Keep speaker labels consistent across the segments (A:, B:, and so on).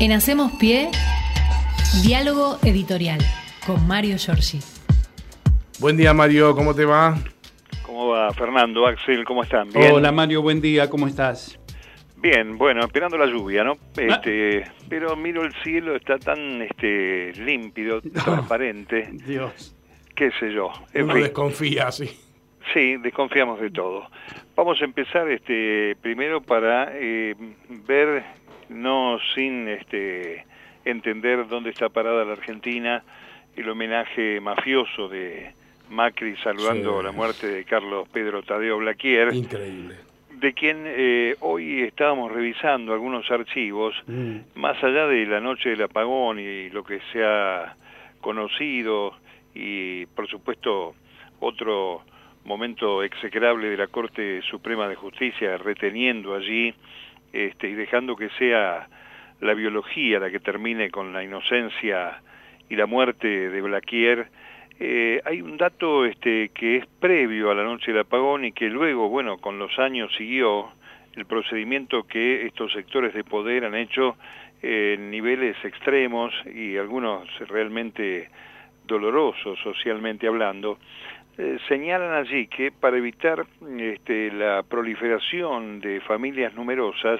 A: En Hacemos Pie, diálogo editorial con Mario Giorgi.
B: Buen día Mario, ¿cómo te va?
C: ¿Cómo va Fernando, Axel? ¿Cómo están? ¿Bien?
D: Hola Mario, buen día, ¿cómo estás?
C: Bien, bueno, esperando la lluvia, ¿no? Este, Pero miro el cielo, está tan este, límpido, transparente.
B: Dios.
C: Qué sé yo. En
B: Uno
C: fin.
B: desconfía, sí.
C: Sí, desconfiamos de todo. Vamos a empezar este primero para eh, ver, no sin este entender dónde está parada la Argentina, el homenaje mafioso de Macri saludando
B: Sí.
C: la muerte de Carlos Pedro Tadeo Blaquier,
B: Increíble.
C: de quien eh, hoy estábamos revisando algunos archivos,
B: Mm.
C: más allá de la noche del apagón y lo que se ha conocido y por supuesto otro momento execrable de la Corte Suprema de Justicia reteniendo allí este, y dejando que sea la biología la que termine con la inocencia y la muerte de Blaquier, eh, hay un dato este, que es previo a la noche del apagón y que luego, bueno, con los años siguió el procedimiento que estos sectores de poder han hecho en niveles extremos y algunos realmente dolorosos socialmente hablando, eh, señalan allí que para evitar este, la proliferación de familias numerosas,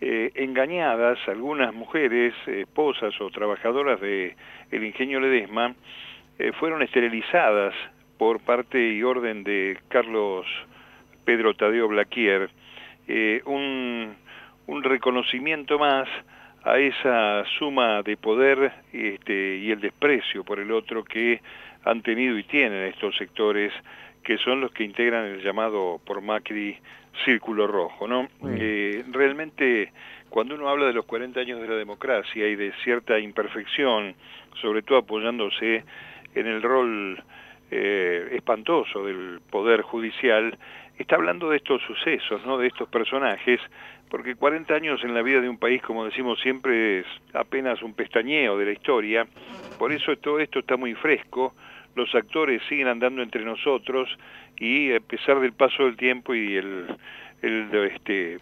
C: eh, engañadas, algunas mujeres, esposas o trabajadoras de el ingenio Ledesma, eh, fueron esterilizadas por parte y orden de Carlos Pedro Tadeo Blaquier, un, un reconocimiento más a esa suma de poder este, y el desprecio por el otro que han tenido y tienen estos sectores que son los que integran el llamado por Macri círculo rojo, ¿no?
B: Mm.
C: Eh, realmente cuando uno habla de los 40 años de la democracia y de cierta imperfección, sobre todo apoyándose en el rol eh, espantoso del poder judicial, está hablando de estos sucesos, ¿no? De estos personajes, porque 40 años en la vida de un país, como decimos siempre, es apenas un pestañeo de la historia, por eso todo esto está muy fresco, los actores siguen andando entre nosotros y a pesar del paso del tiempo y el, el, este,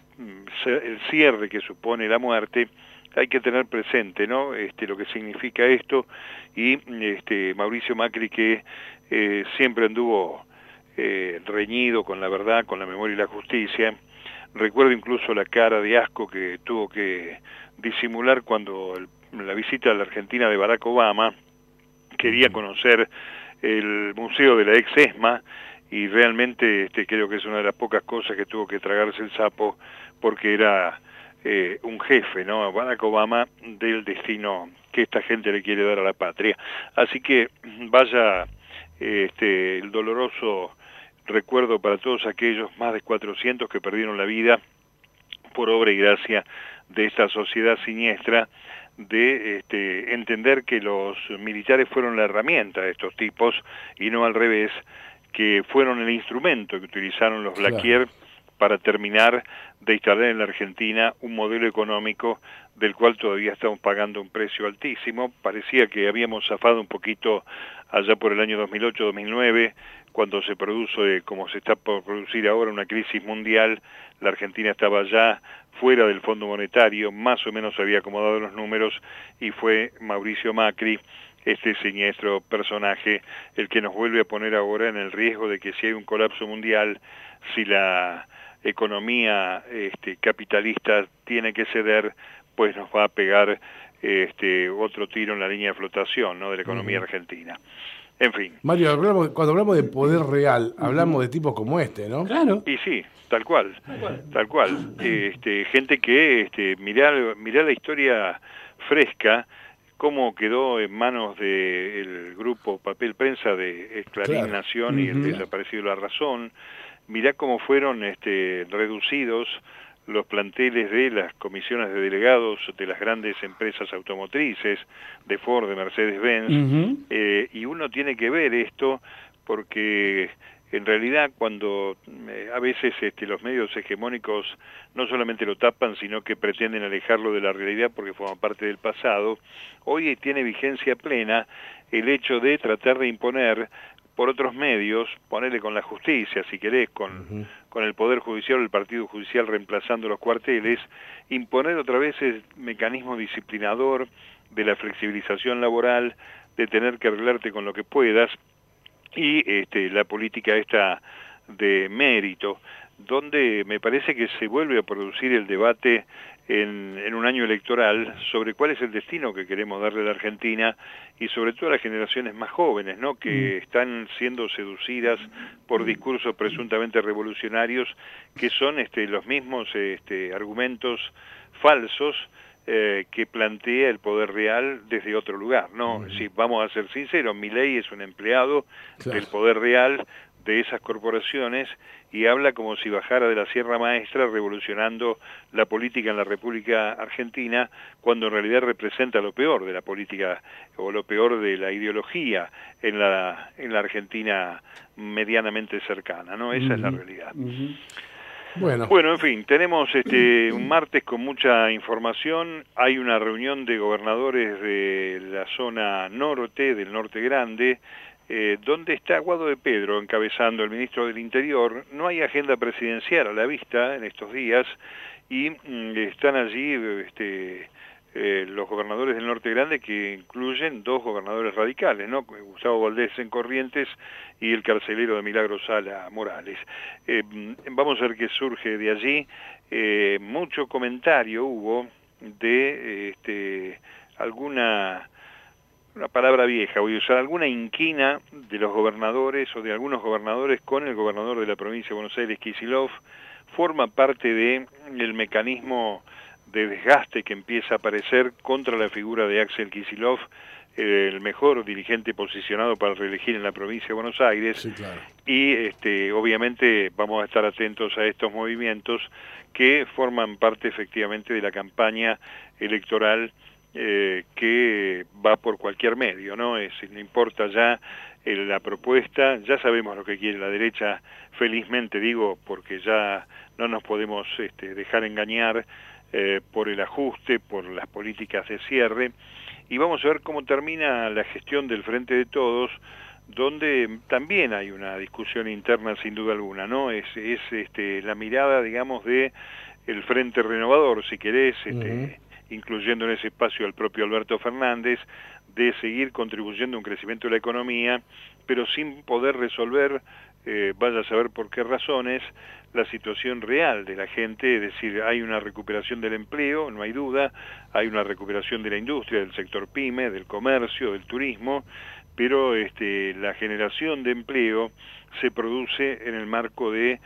C: el cierre que supone la muerte, hay que tener presente ¿no? este, lo que significa esto y este, Mauricio Macri que eh, siempre anduvo eh, reñido con la verdad, con la memoria y la justicia. Recuerdo incluso la cara de asco que tuvo que disimular cuando el, la visita a la Argentina de Barack Obama quería conocer el museo de la ex ESMA y realmente este, creo que es una de las pocas cosas que tuvo que tragarse el sapo porque era eh, un jefe, ¿no? Barack Obama del destino que esta gente le quiere dar a la patria. Así que vaya este, el doloroso recuerdo para todos aquellos más de 400 que perdieron la vida por obra y gracia de esta sociedad siniestra de este, entender que los militares fueron la herramienta de estos tipos y no al revés, que fueron el instrumento que utilizaron los Blaquier claro. Para terminar de instalar en la Argentina un modelo económico del cual todavía estamos pagando un precio altísimo. Parecía que habíamos zafado un poquito allá por el año 2008-2009, cuando se produce, como se está por producir ahora, una crisis mundial, la Argentina estaba ya fuera del Fondo Monetario, más o menos había acomodado los números y fue Mauricio Macri, este siniestro personaje, el que nos vuelve a poner ahora en el riesgo de que si hay un colapso mundial, si la economía este, capitalista tiene que ceder, pues nos va a pegar este, otro tiro en la línea de flotación ¿no? de la economía uh -huh. argentina. En fin.
B: Mario, hablamos, cuando hablamos de poder real, hablamos de tipos como este, ¿no?
D: Claro.
C: Y sí, tal cual, tal cual. Tal cual. Este, gente que, este, mirá, mirá la historia fresca, cómo quedó en manos del grupo Papel Prensa de Clarín claro. Nación y uh -huh. el desaparecido La Razón, mirá cómo fueron este, reducidos los planteles de las comisiones de delegados de las grandes empresas automotrices, de Ford, de Mercedes-Benz, uh -huh. eh, y uno tiene que ver esto porque en realidad cuando eh, a veces este, los medios hegemónicos no solamente lo tapan, sino que pretenden alejarlo de la realidad porque forma parte del pasado, hoy tiene vigencia plena el hecho de tratar de imponer por otros medios, ponerle con la justicia, si querés, con, con el Poder Judicial o el Partido Judicial reemplazando los cuarteles, imponer otra vez el mecanismo disciplinador de la flexibilización laboral, de tener que arreglarte con lo que puedas, y este, la política esta de mérito, donde me parece que se vuelve a producir el debate en, un año electoral sobre cuál es el destino que queremos darle a la Argentina y sobre todo a las generaciones más jóvenes, ¿no? que mm. están siendo seducidas por discursos presuntamente revolucionarios que son este, los mismos este, argumentos falsos eh, que plantea el poder real desde otro lugar, ¿no? Si vamos a ser sinceros, mi ley es un empleado del poder real de esas corporaciones y habla como si bajara de la Sierra Maestra revolucionando la política en la República Argentina, cuando en realidad representa lo peor de la política o lo peor de la ideología en la, en la Argentina medianamente cercana, ¿no? Esa es la realidad. Bueno. bueno, en fin, tenemos este, un martes con mucha información. Hay una reunión de gobernadores de la zona norte, del norte grande, eh, donde está Guado de Pedro encabezando el ministro del Interior. No hay agenda presidencial a la vista en estos días y mm, están allí este, eh, los gobernadores del Norte Grande que incluyen dos gobernadores radicales, ¿no? Gustavo Valdés en Corrientes y el carcelero de Milagro Sala Morales. Eh, mm, vamos a ver qué surge de allí. Eh, mucho comentario hubo de este, alguna una palabra vieja, voy a usar alguna inquina de los gobernadores o de algunos gobernadores con el gobernador de la provincia de Buenos Aires, Kisilov, forma parte de el mecanismo de desgaste que empieza a aparecer contra la figura de Axel Kisilov, el mejor dirigente posicionado para reelegir en la provincia de Buenos Aires. Y este, obviamente vamos a estar atentos a estos movimientos que forman parte efectivamente de la campaña electoral eh, que va por cualquier medio, ¿no? Es, no importa ya eh, la propuesta, ya sabemos lo que quiere la derecha, felizmente digo, porque ya no nos podemos este, dejar engañar eh, por el ajuste, por las políticas de cierre, y vamos a ver cómo termina la gestión del Frente de Todos, donde también hay una discusión interna sin duda alguna, ¿no? Es, es este, la mirada, digamos, de el Frente Renovador, si querés, este, incluyendo en ese espacio al propio Alberto Fernández, de seguir contribuyendo a un crecimiento de la economía, pero sin poder resolver, eh, vaya a saber por qué razones, la situación real de la gente, es decir, hay una recuperación del empleo, no hay duda, hay una recuperación de la industria, del sector pyme, del comercio, del turismo, pero este, la generación de empleo se produce en el marco de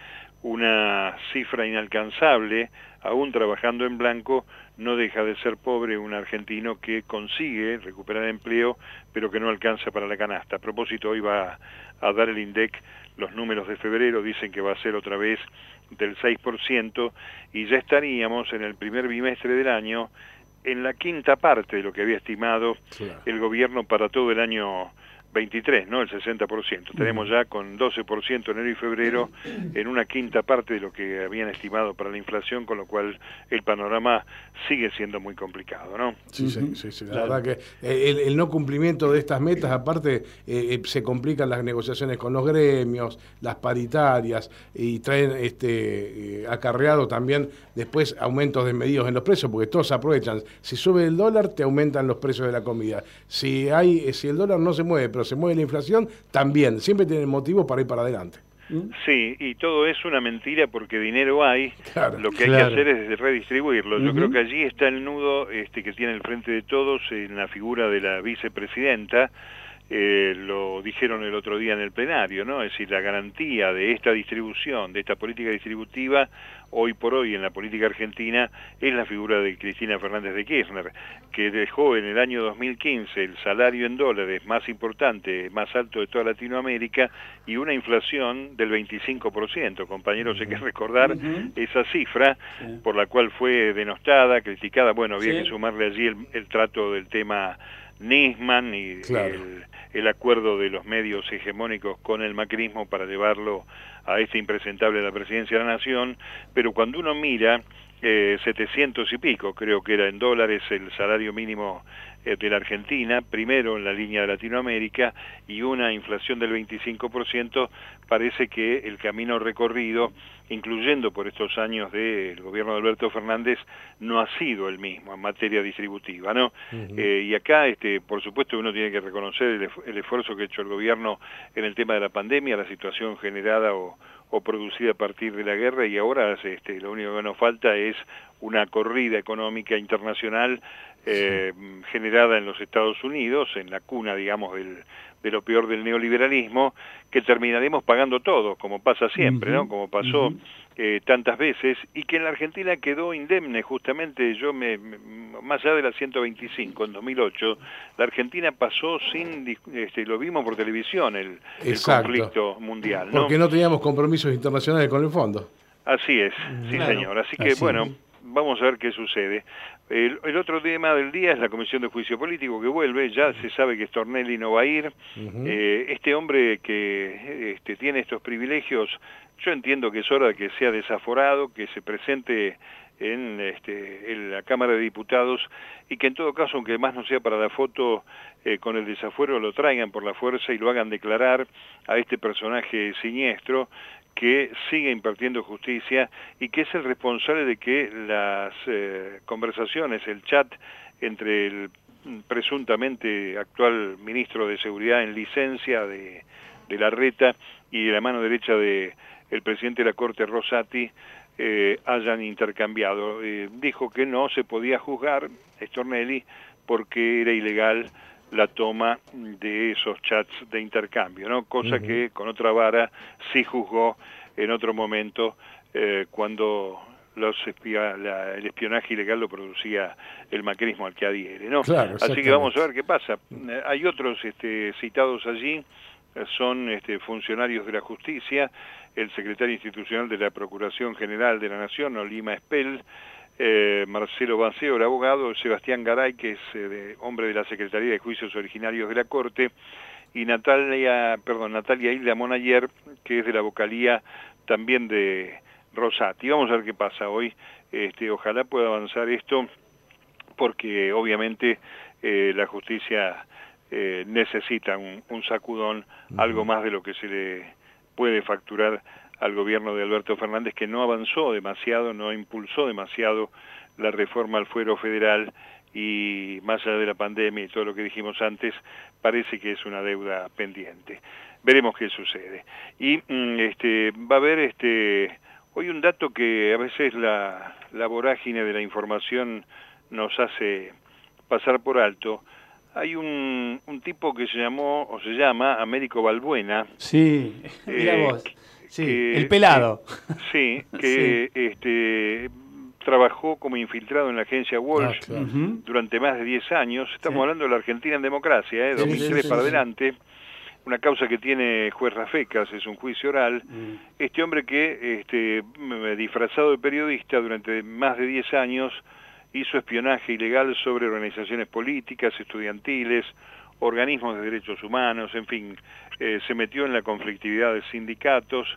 C: una cifra inalcanzable, aún trabajando en blanco, no deja de ser pobre un argentino que consigue recuperar empleo, pero que no alcanza para la canasta. A propósito, hoy va a dar el INDEC los números de febrero, dicen que va a ser otra vez del 6%, y ya estaríamos en el primer bimestre del año en la quinta parte de lo que había estimado el gobierno para todo el año 23, ¿no? El 60%. Tenemos ya con 12% enero y febrero en una quinta parte de lo que habían estimado para la inflación, con lo cual el panorama sigue siendo muy complicado, ¿no?
B: Sí, sí, sí, La verdad que eh, el, no cumplimiento de estas metas, aparte, eh, eh, se complican las negociaciones con los gremios, las paritarias, y traen este acarreado también después aumentos desmedidos en los precios, porque todos aprovechan. Si sube el dólar, te aumentan los precios de la comida. Si hay, si el dólar no se mueve, pero se mueve la inflación, también, siempre tienen motivo para ir para adelante.
C: ¿Mm? Sí, y todo es una mentira porque dinero hay, lo que hay que hacer es redistribuirlo. Yo creo que allí está el nudo este, que tiene el frente de todos en la figura de la vicepresidenta, eh, lo dijeron el otro día en el plenario, ¿no? Es decir, la garantía de esta distribución, de esta política distributiva, hoy por hoy en la política argentina, es la figura de Cristina Fernández de Kirchner, que dejó en el año 2015 el salario en dólares más importante, más alto de toda Latinoamérica, y una inflación del 25%. Compañeros, hay que recordar esa cifra, por la cual fue denostada, criticada, bueno, había que sumarle allí el, trato del tema Nisman y el el acuerdo de los medios hegemónicos con el macrismo para llevarlo a este impresentable de la presidencia de la Nación, pero cuando uno mira eh, 700 y pico, creo que era en dólares el salario mínimo de la Argentina, primero en la línea de Latinoamérica, y una inflación del 25%, parece que el camino recorrido, incluyendo por estos años del gobierno de Alberto Fernández, no ha sido el mismo en materia distributiva, ¿no? eh, y acá, este, por supuesto, uno tiene que reconocer el, el esfuerzo que ha hecho el gobierno en el tema de la pandemia, la situación generada o o producida a partir de la guerra y ahora este, lo único que nos falta es una corrida económica internacional eh, sí. generada en los Estados Unidos, en la cuna, digamos, del, de lo peor del neoliberalismo, que terminaremos pagando todo, como pasa siempre, uh -huh. ¿no? Como pasó uh -huh. eh, tantas veces, y que en la Argentina quedó indemne, justamente, yo me, más allá de la 125, en 2008, la Argentina pasó sin, este, lo vimos por televisión, el, el conflicto mundial,
B: ¿no? Porque no teníamos compromisos internacionales con el fondo.
C: Así es, sí claro. señor, así que, Así. bueno vamos a ver qué sucede. El, el, otro tema del día es la Comisión de Juicio Político que vuelve, ya se sabe que Stornelli no va a ir. Uh -huh. eh, este hombre que este, tiene estos privilegios, yo entiendo que es hora de que sea desaforado, que se presente en, este, en la Cámara de Diputados y que en todo caso, aunque más no sea para la foto, eh, con el desafuero lo traigan por la fuerza y lo hagan declarar a este personaje siniestro que sigue impartiendo justicia y que es el responsable de que las eh, conversaciones, el chat entre el presuntamente actual ministro de Seguridad en licencia de, de la reta y de la mano derecha de el presidente de la Corte Rosati eh, hayan intercambiado. Eh, dijo que no se podía juzgar Stornelli porque era ilegal la toma de esos chats de intercambio, ¿no? Cosa uh -huh. que con otra vara sí juzgó en otro momento eh, cuando los la, el espionaje ilegal lo producía el macrismo al que adhiere, ¿no?
B: Claro,
C: Así que vamos a ver qué pasa. Eh, hay otros este, citados allí, eh, son este, funcionarios de la justicia, el secretario institucional de la Procuración General de la Nación, Olima Espel, eh, Marcelo Banceo, el abogado, Sebastián Garay, que es eh, de, hombre de la Secretaría de Juicios Originarios de la Corte, y Natalia, perdón, Natalia Hilda Monayer, que es de la vocalía también de Rosati. Vamos a ver qué pasa hoy. Este, ojalá pueda avanzar esto, porque obviamente eh, la justicia necesita un, un sacudón, uh -huh. algo más de lo que se le puede facturar al gobierno de Alberto Fernández que no avanzó demasiado, no impulsó demasiado la reforma al fuero federal y más allá de la pandemia y todo lo que dijimos antes, parece que es una deuda pendiente. Veremos qué sucede. Y mm, este va a haber este hoy un dato que a veces la, la vorágine de la información nos hace pasar por alto. Hay un, un tipo que se llamó o se llama Américo Balbuena.
D: Sí, eh, vos Sí, que, el pelado.
C: Sí, que sí. este trabajó como infiltrado en la agencia Walsh ah, claro. durante más de 10 años. Estamos sí. hablando de la Argentina en democracia, ¿eh? 2003 sí, para adelante. Una causa que tiene juez Rafecas, es un juicio oral. Mm. Este hombre que, este, disfrazado de periodista durante más de 10 años, hizo espionaje ilegal sobre organizaciones políticas, estudiantiles, organismos de derechos humanos, en fin, eh, se metió en la conflictividad de sindicatos.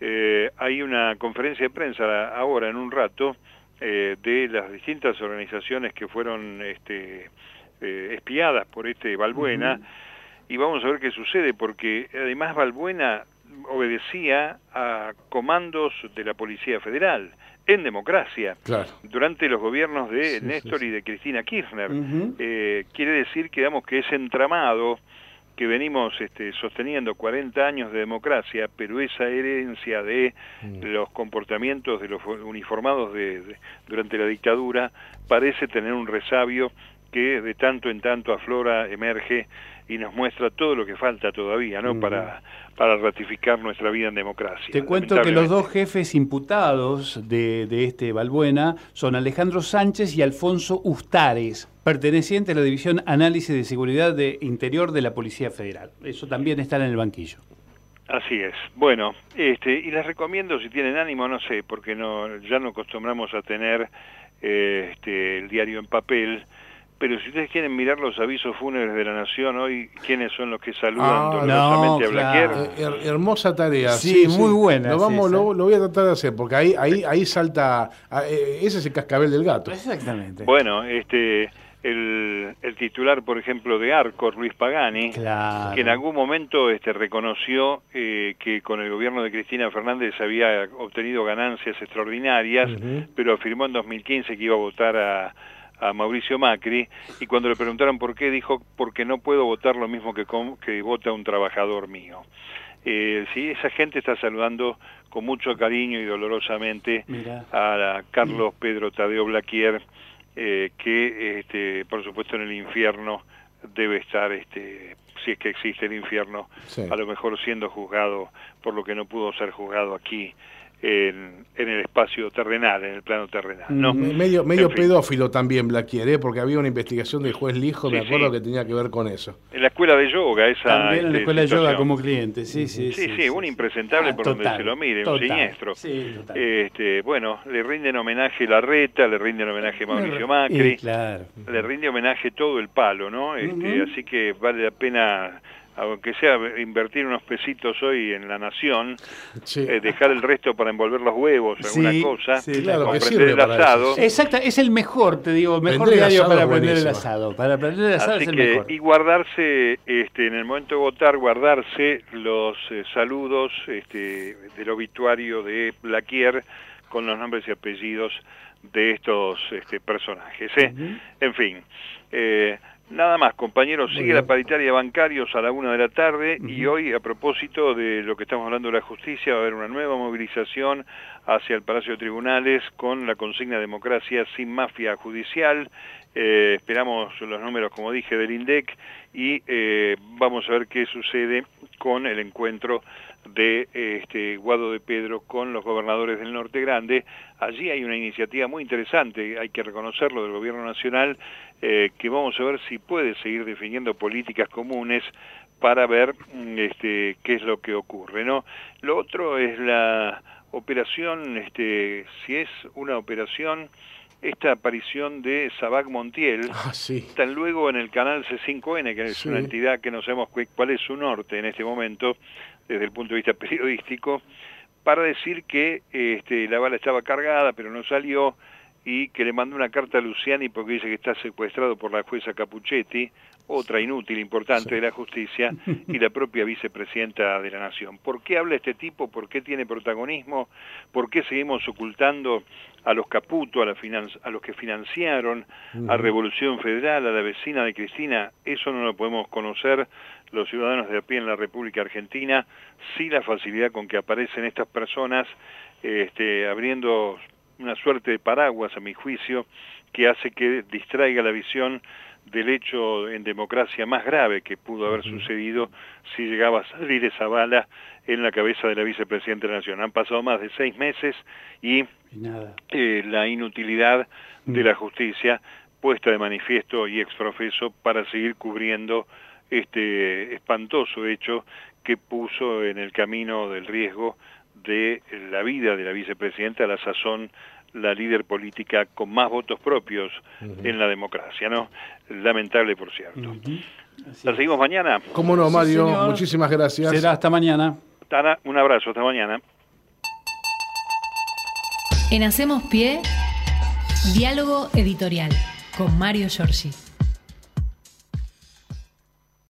C: Eh, hay una conferencia de prensa ahora, en un rato, eh, de las distintas organizaciones que fueron este, espiadas por este Balbuena, uh -huh. y vamos a ver qué sucede, porque además Balbuena obedecía a comandos de la Policía Federal en democracia
B: claro.
C: durante los gobiernos de sí, Néstor sí, sí. y de Cristina Kirchner. Uh -huh. eh, quiere decir que, digamos, que ese entramado que venimos este, sosteniendo 40 años de democracia, pero esa herencia de mm. los comportamientos de los uniformados de, de, durante la dictadura parece tener un resabio que de tanto en tanto aflora, emerge y nos muestra todo lo que falta todavía, ¿no? Para, para ratificar nuestra vida en democracia.
D: Te cuento que los dos jefes imputados de, de este Balbuena son Alejandro Sánchez y Alfonso Ustares, pertenecientes a la División Análisis de Seguridad de Interior de la Policía Federal. Eso también está en el banquillo.
C: Así es. Bueno, este, y les recomiendo si tienen ánimo, no sé, porque no, ya no acostumbramos a tener eh, este, el diario en papel, pero si ustedes quieren mirar los avisos fúnebres de la Nación hoy, ¿quiénes son los que saludan
B: Ah,
C: dolorosamente
D: no,
C: a Blaquier?
D: claro.
B: Eh, her- hermosa tarea.
D: Sí, muy buena,
B: Lo, vamos, lo, lo voy a tratar de hacer, porque ahí, ahí, ahí salta. ah, eh, ese es el cascabel del gato.
D: Exactamente.
C: Bueno, este, el, el titular, por ejemplo, de Arcor, Luis Pagani,
D: Claro.
C: que en algún momento este, reconoció eh, que con el gobierno de Cristina Fernández había obtenido ganancias extraordinarias, pero afirmó en 2015 que iba a votar a, a Mauricio Macri, y cuando le preguntaron por qué, dijo, porque no puedo votar lo mismo que, com- que vota un trabajador mío. Eh, sí, esa gente está saludando con mucho cariño y dolorosamente
D: Mira.
C: a Carlos Pedro Tadeo Blaquier, eh, que este, por supuesto en el infierno debe estar, este, si es que existe el infierno,
B: Sí.
C: a lo mejor siendo juzgado por lo que no pudo ser juzgado aquí en, en el espacio terrenal, en el plano terrenal. ¿no?
B: Me- Medio, medio
C: En fin.
B: pedófilo también Blaquier, ¿eh? porque había una investigación del juez Lijo, me
C: Sí,
B: acuerdo
C: sí.
B: que tenía que ver con eso.
C: En la escuela de yoga, esa
D: También en la
C: este,
D: escuela de yoga
C: situación.
D: como cliente, sí, sí.
C: Sí, sí, un impresentable
D: Ah,
C: por donde
D: total,
C: se lo mire, un
D: total.
C: siniestro.
D: Sí, total.
C: Este, bueno, le rinden homenaje Larreta, le rinden homenaje Mauricio Macri,
D: claro.
C: le rinde homenaje todo el palo, ¿no? Este,
D: Ujú.
C: Así que vale la pena, aunque sea invertir unos pesitos hoy en la nación,
B: Sí.
C: eh, dejar el resto para envolver los huevos, alguna
D: Sí,
C: cosa,
D: sí,
B: Claro,
C: el asado.
B: sí.
D: Exacta, es el mejor, te digo, mejor
B: Prender
D: diario para
B: es
D: aprender el asado. Para aprender el asado
C: Así
D: es el
C: que,
D: mejor.
C: y guardarse, este, en el momento de votar, guardarse los eh, saludos este, del obituario de Blaquier con los nombres y apellidos de estos este, personajes. ¿eh? En fin, eh, nada más, compañeros, sigue
B: bien.
C: la paritaria de bancarios a la una de la tarde y hoy, a propósito de lo que estamos hablando de la justicia, va a haber una nueva movilización hacia el Palacio de Tribunales con la consigna democracia sin mafia judicial. Eh, esperamos los números, como dije, del INDEC y eh, vamos a ver qué sucede con el encuentro de este Guado de Pedro con los gobernadores del Norte Grande. Allí hay una iniciativa muy interesante, hay que reconocerlo, del Gobierno Nacional, eh, que vamos a ver si puede seguir definiendo políticas comunes para ver mm, este, qué es lo que ocurre. ¿no? Lo otro es la operación, este, si es una operación, esta aparición de Sabac Montiel,
B: Ah, sí.
C: están luego en el canal C5N, que es
B: Sí.
C: una entidad que no sabemos cu- cuál es su norte en este momento, desde el punto de vista periodístico, para decir que este, la bala estaba cargada, pero no salió, y que le mandó una carta a Luciani porque dice que está secuestrado por la jueza Capuchetti, otra inútil importante de la justicia, y la propia vicepresidenta de la Nación. ¿Por qué habla este tipo? ¿Por qué tiene protagonismo? ¿Por qué seguimos ocultando a los Caputo, a, la finan- a los que financiaron a Revolución Federal, a la vecina de Cristina? Eso no lo podemos conocer los ciudadanos de a pie en la República Argentina, sí la facilidad con que aparecen estas personas este, abriendo una suerte de paraguas, a mi juicio, que hace que distraiga la visión del hecho en democracia más grave que pudo haber sucedido si llegaba a salir esa bala en la cabeza de la vicepresidenta de la Nación. Han pasado más de seis meses y
D: nada.
C: eh, la inutilidad de la justicia puesta de manifiesto y exprofeso para seguir cubriendo este espantoso hecho que puso en el camino del riesgo de la vida de la vicepresidenta, a la sazón la líder política con más votos propios en la democracia, ¿no? Lamentable, por cierto. ¿La seguimos mañana?
B: ¿Cómo no, Mario? Muchísimas gracias.
D: Será hasta mañana.
C: Tana, un abrazo, hasta mañana.
A: En Hacemos Pie, diálogo editorial con Mario Giorgi.